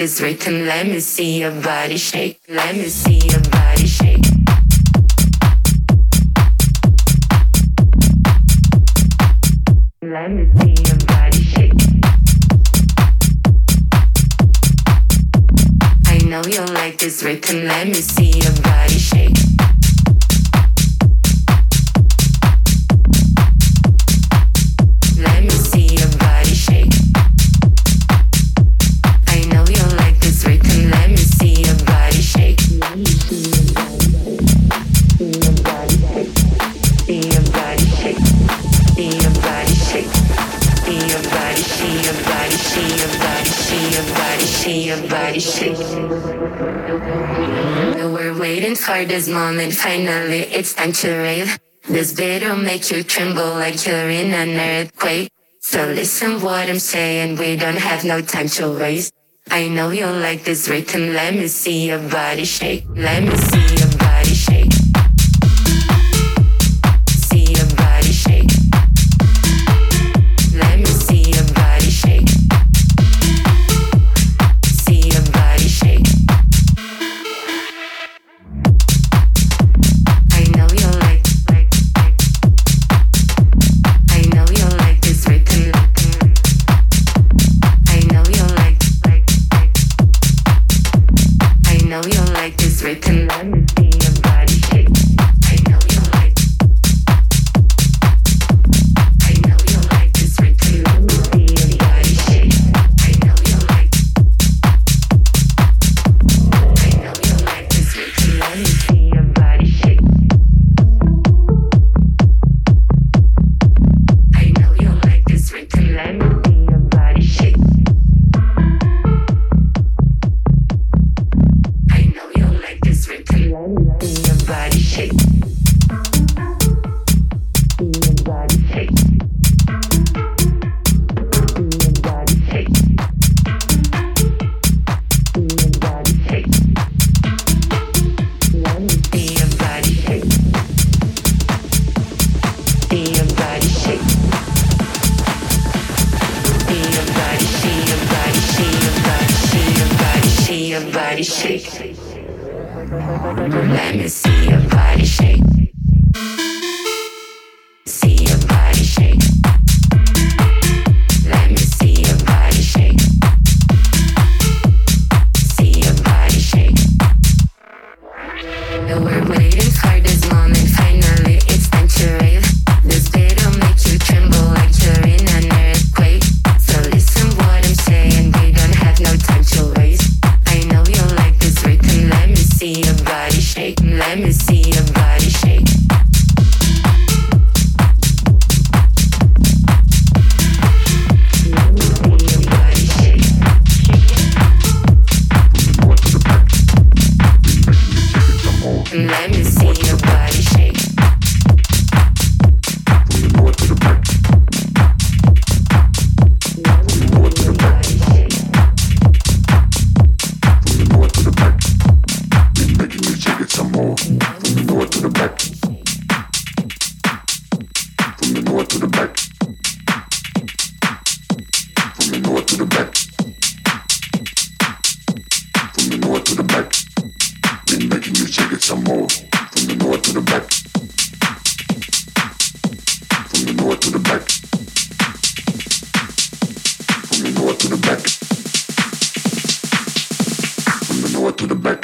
This rhythm. Let me see your body shake. Let me see your body shake. Let me see your body shake. I know you like this rhythm. Let me see your body shake. For this moment, finally it's time to rave. This beat'll make you tremble like you're in an earthquake. So listen what I'm saying, we don't have no time to waste. I know you like this rhythm, let me see your body shake. Let me see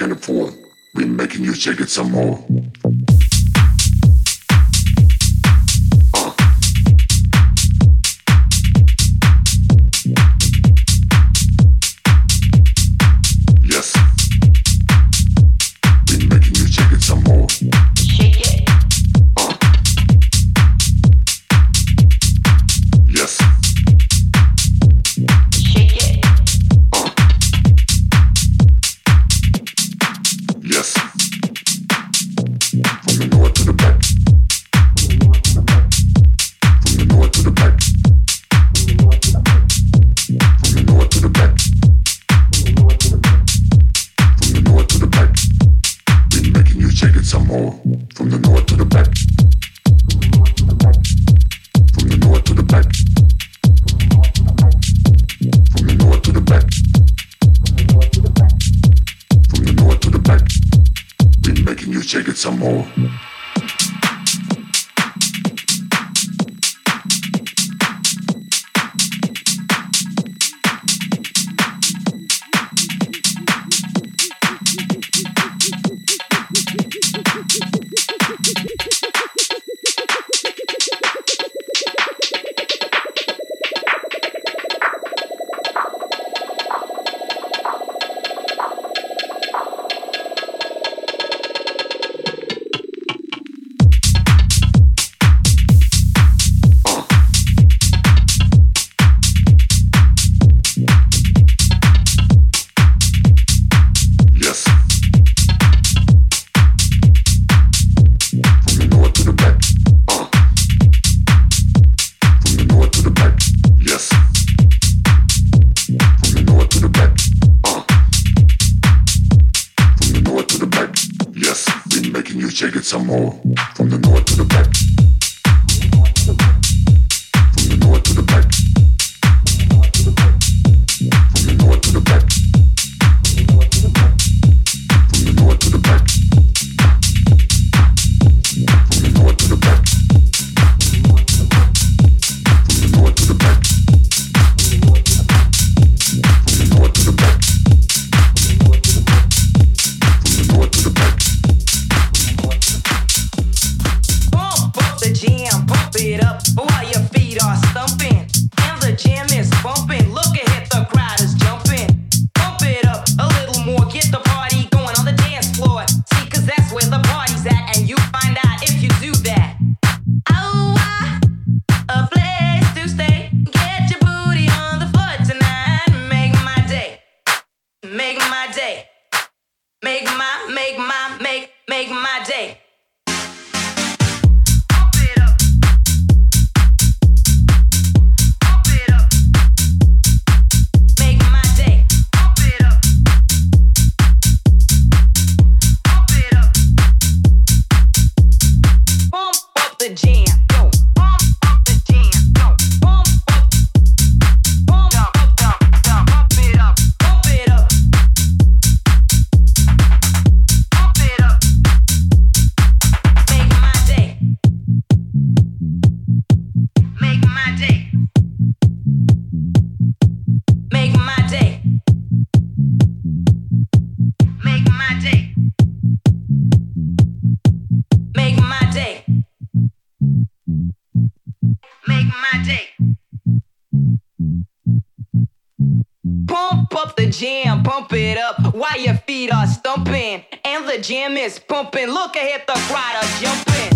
can afford. We're making you shake it some more. jam, pump it up while your feet are stumping. And the jam is pumping. Look ahead, the crowd jumping.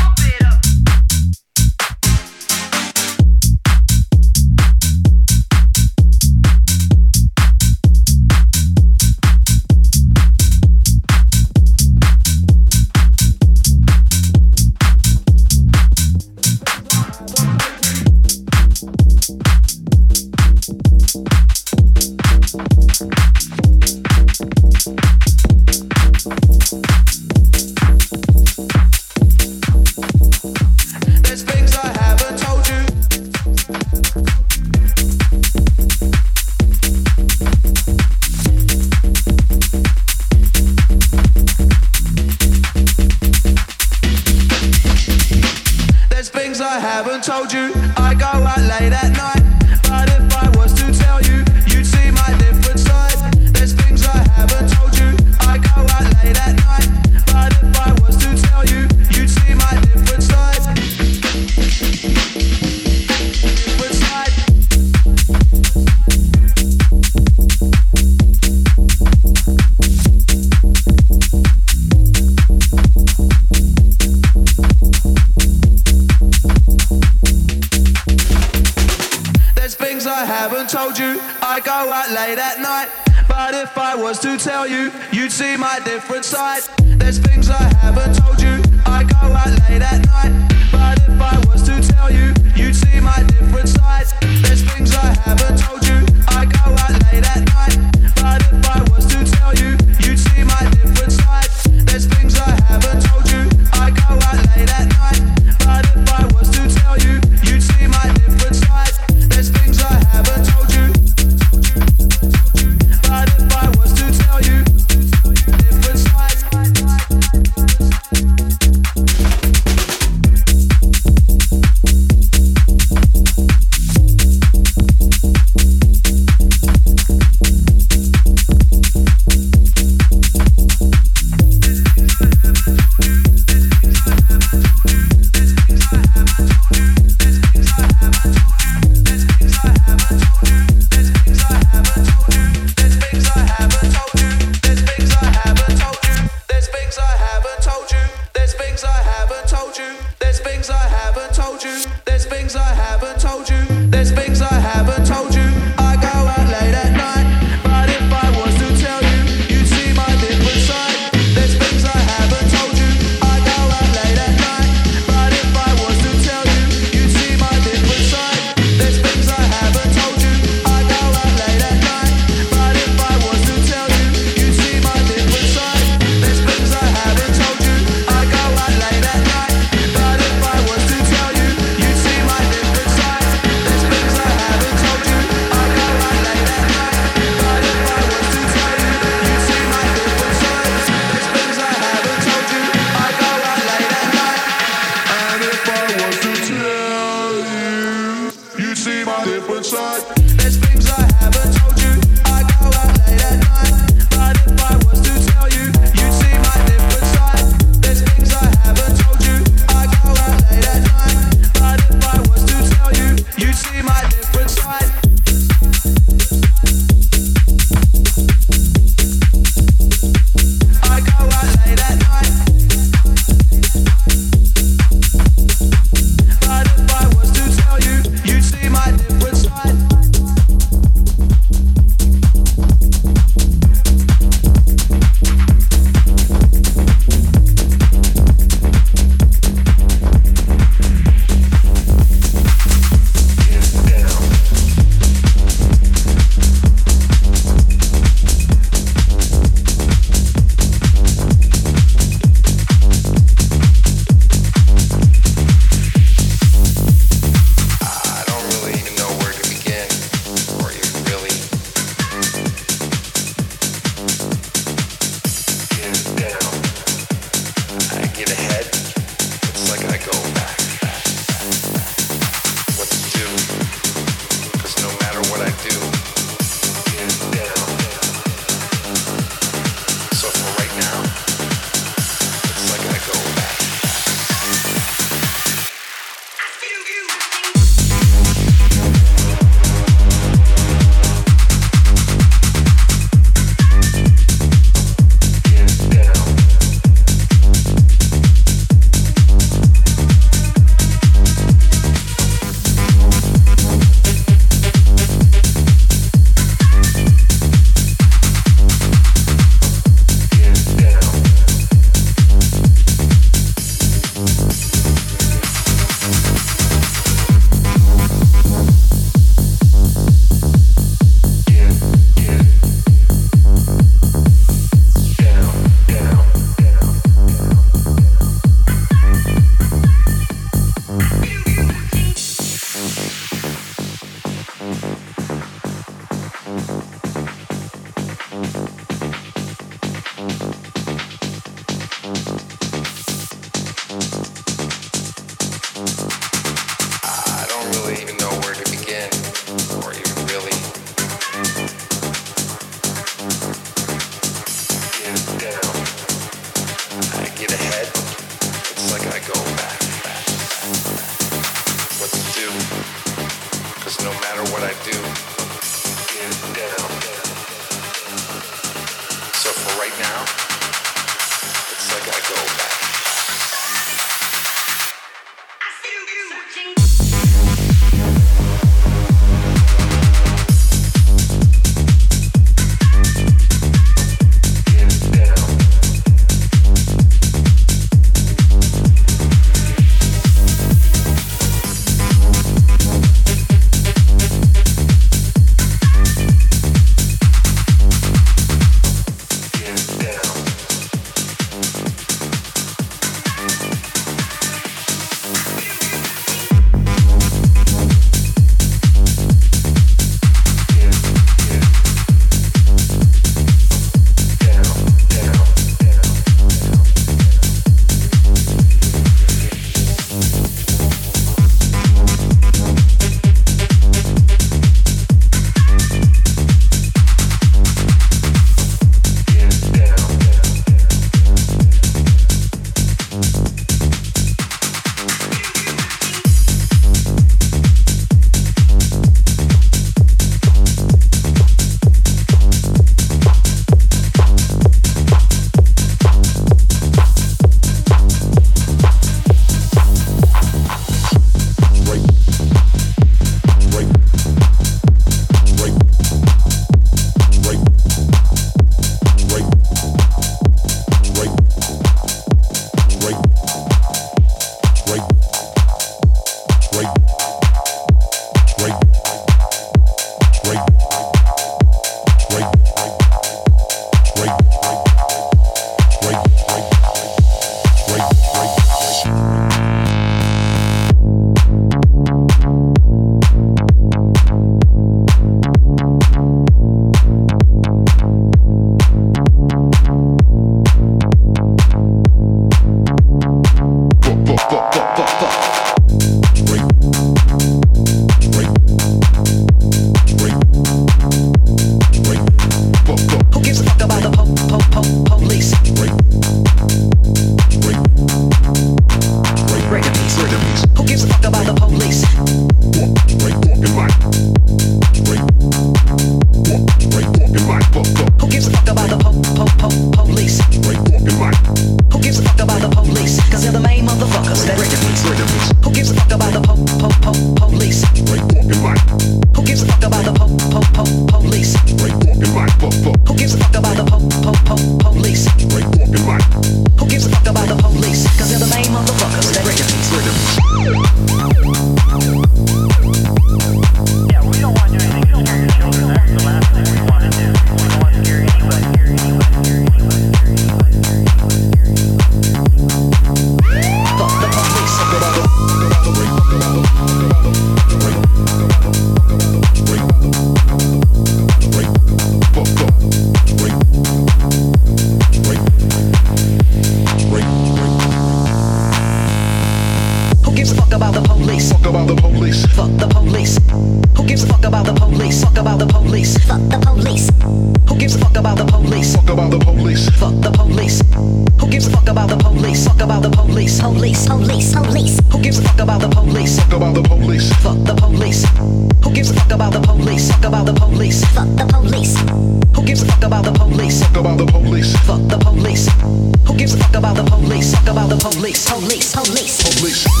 police, police, police, police.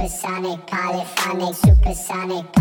Supersonic, polyphonic, supersonic,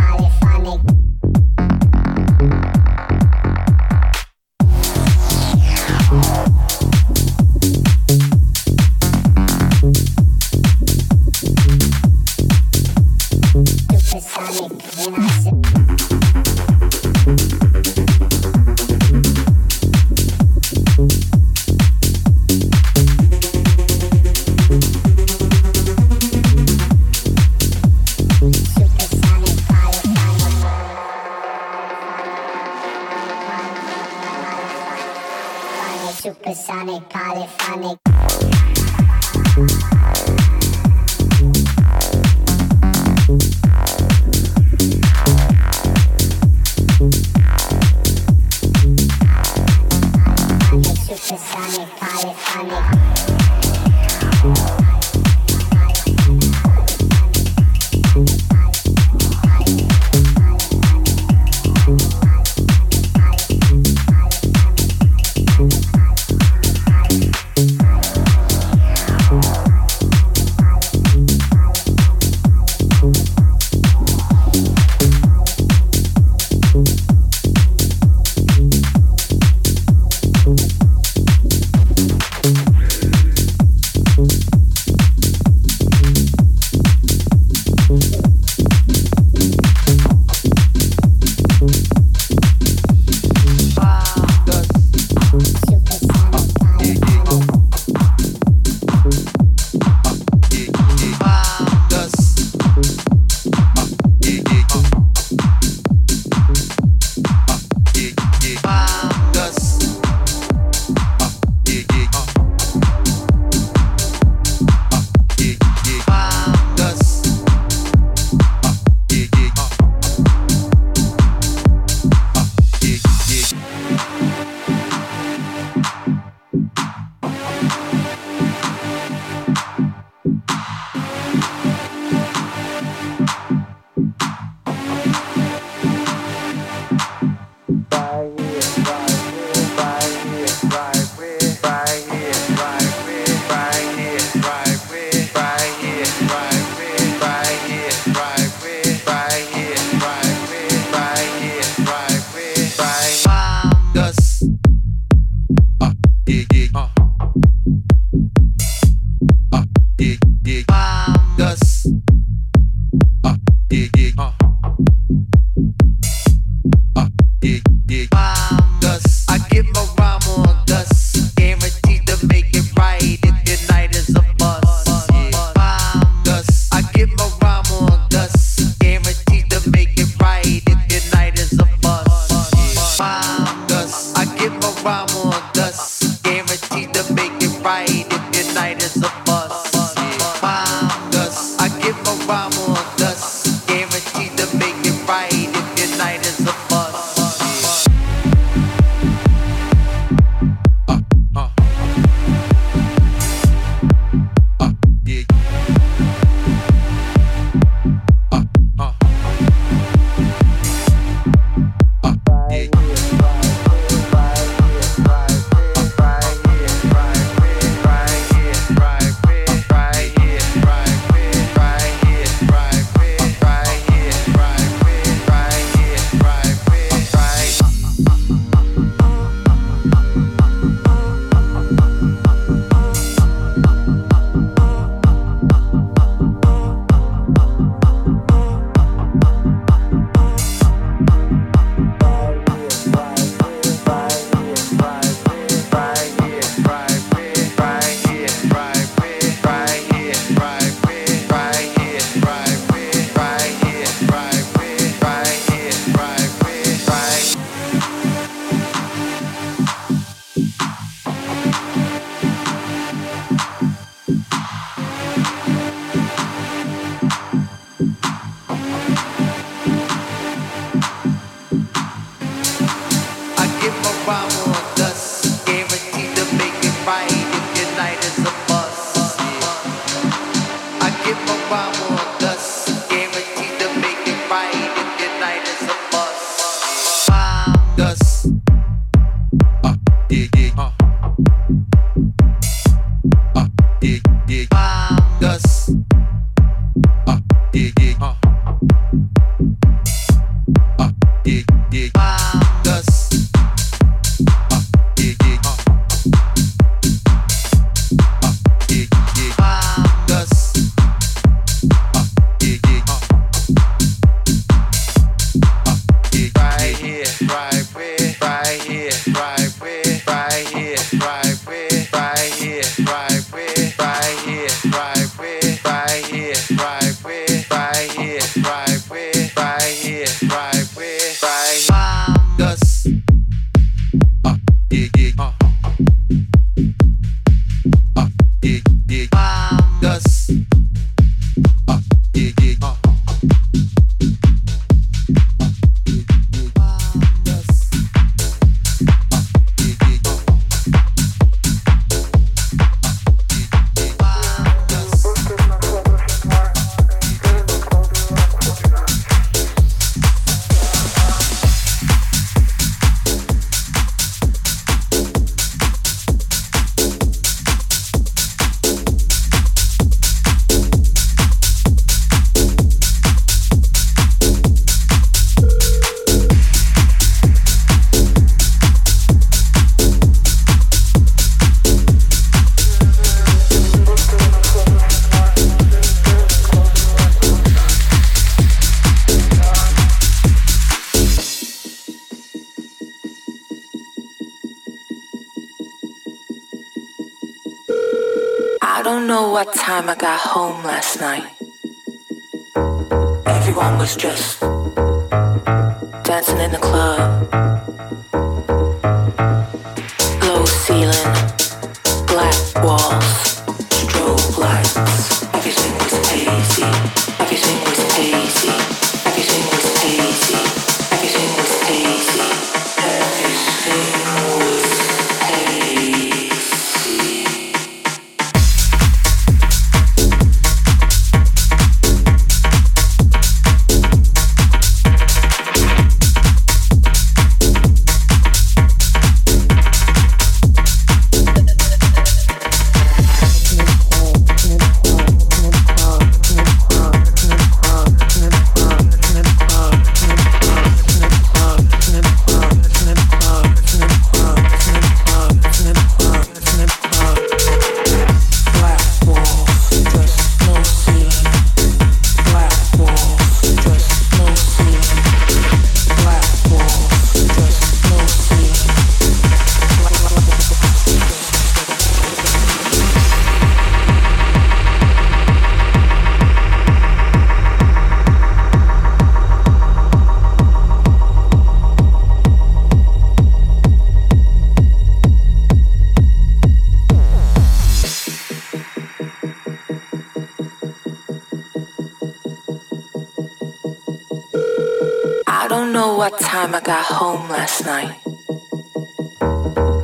got home last night,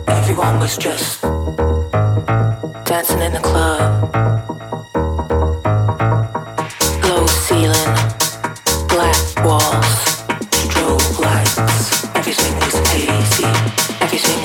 everyone was just dancing in the club. Low ceiling, black walls, strobe lights. Everything was hazy. Everything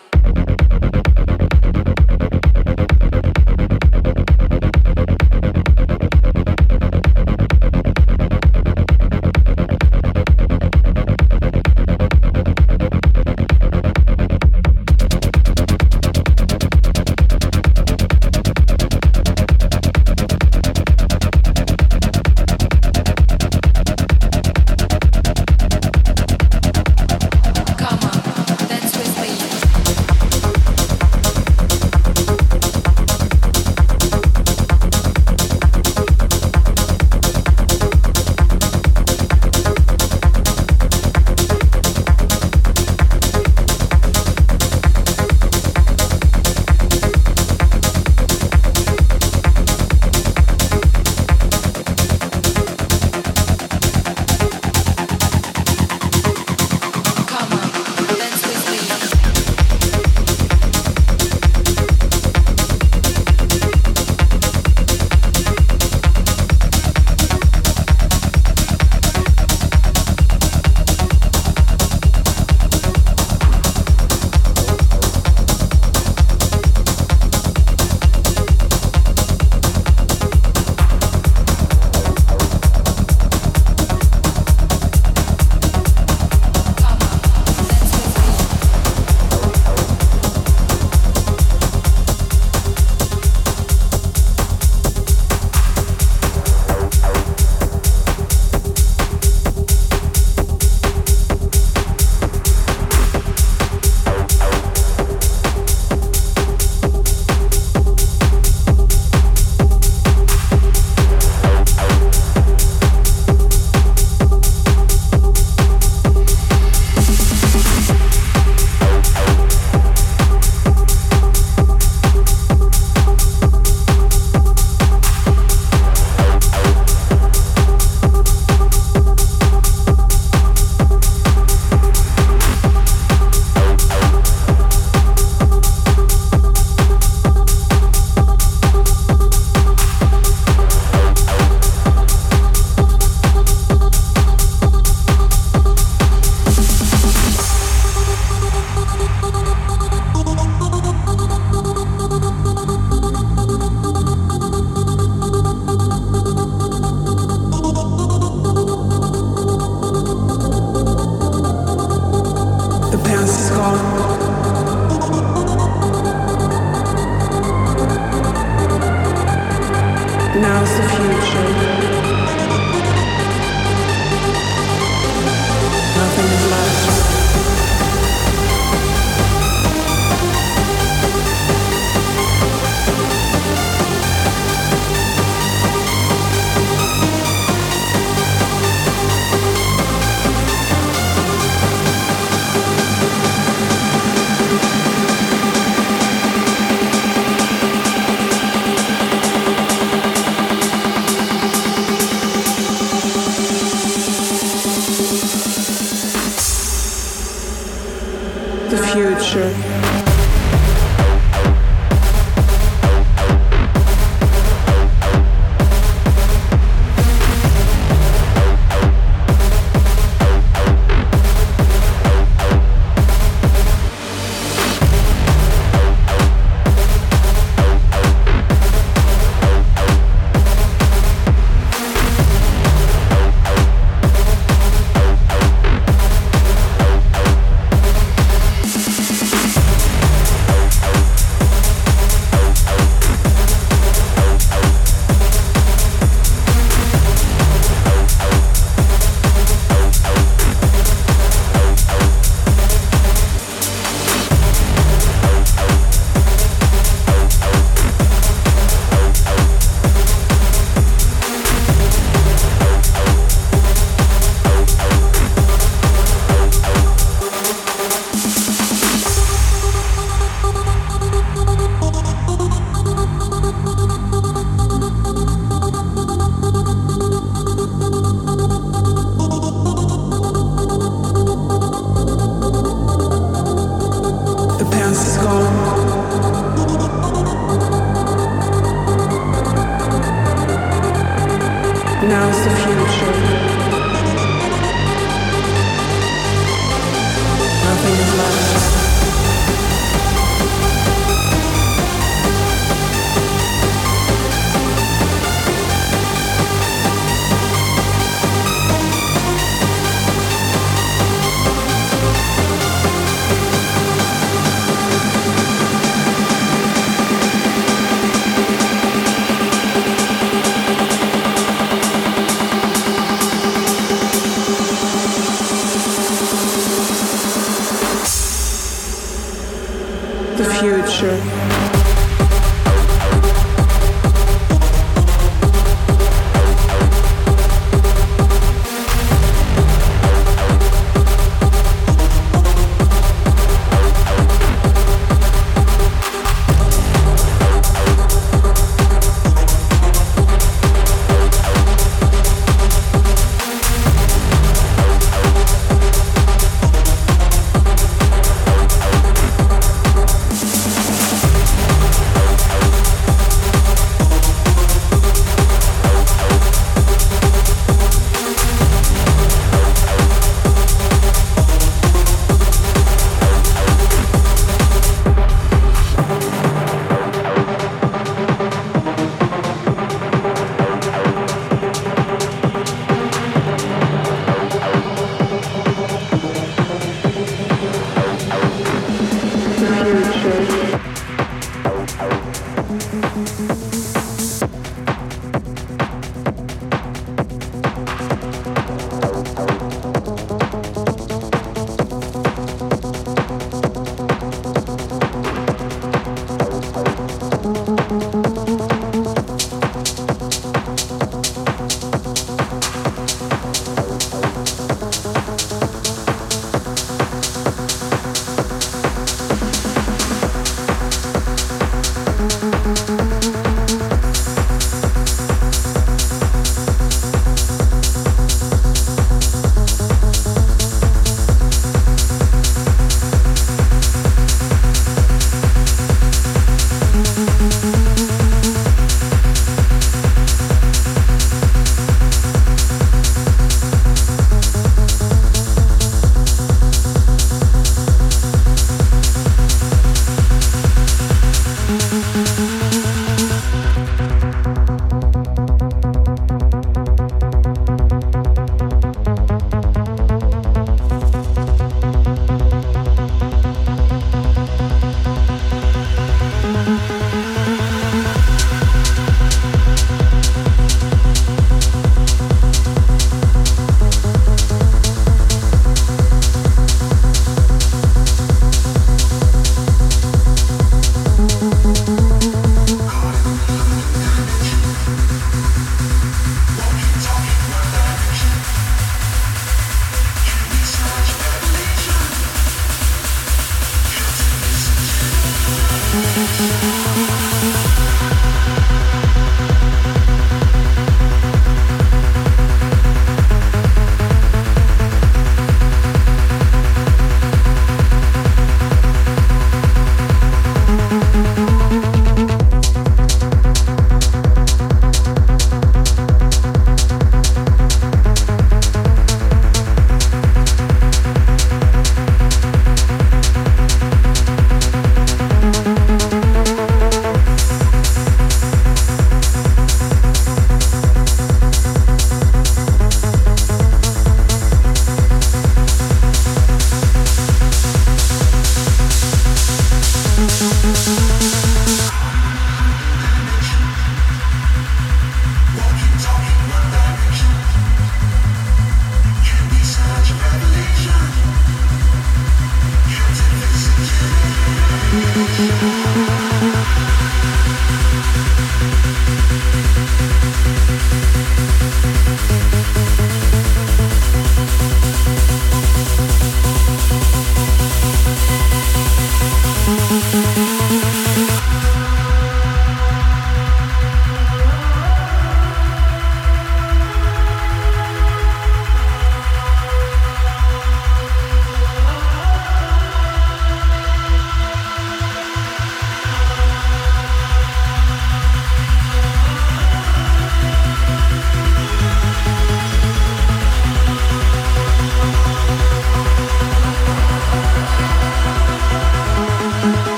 cold.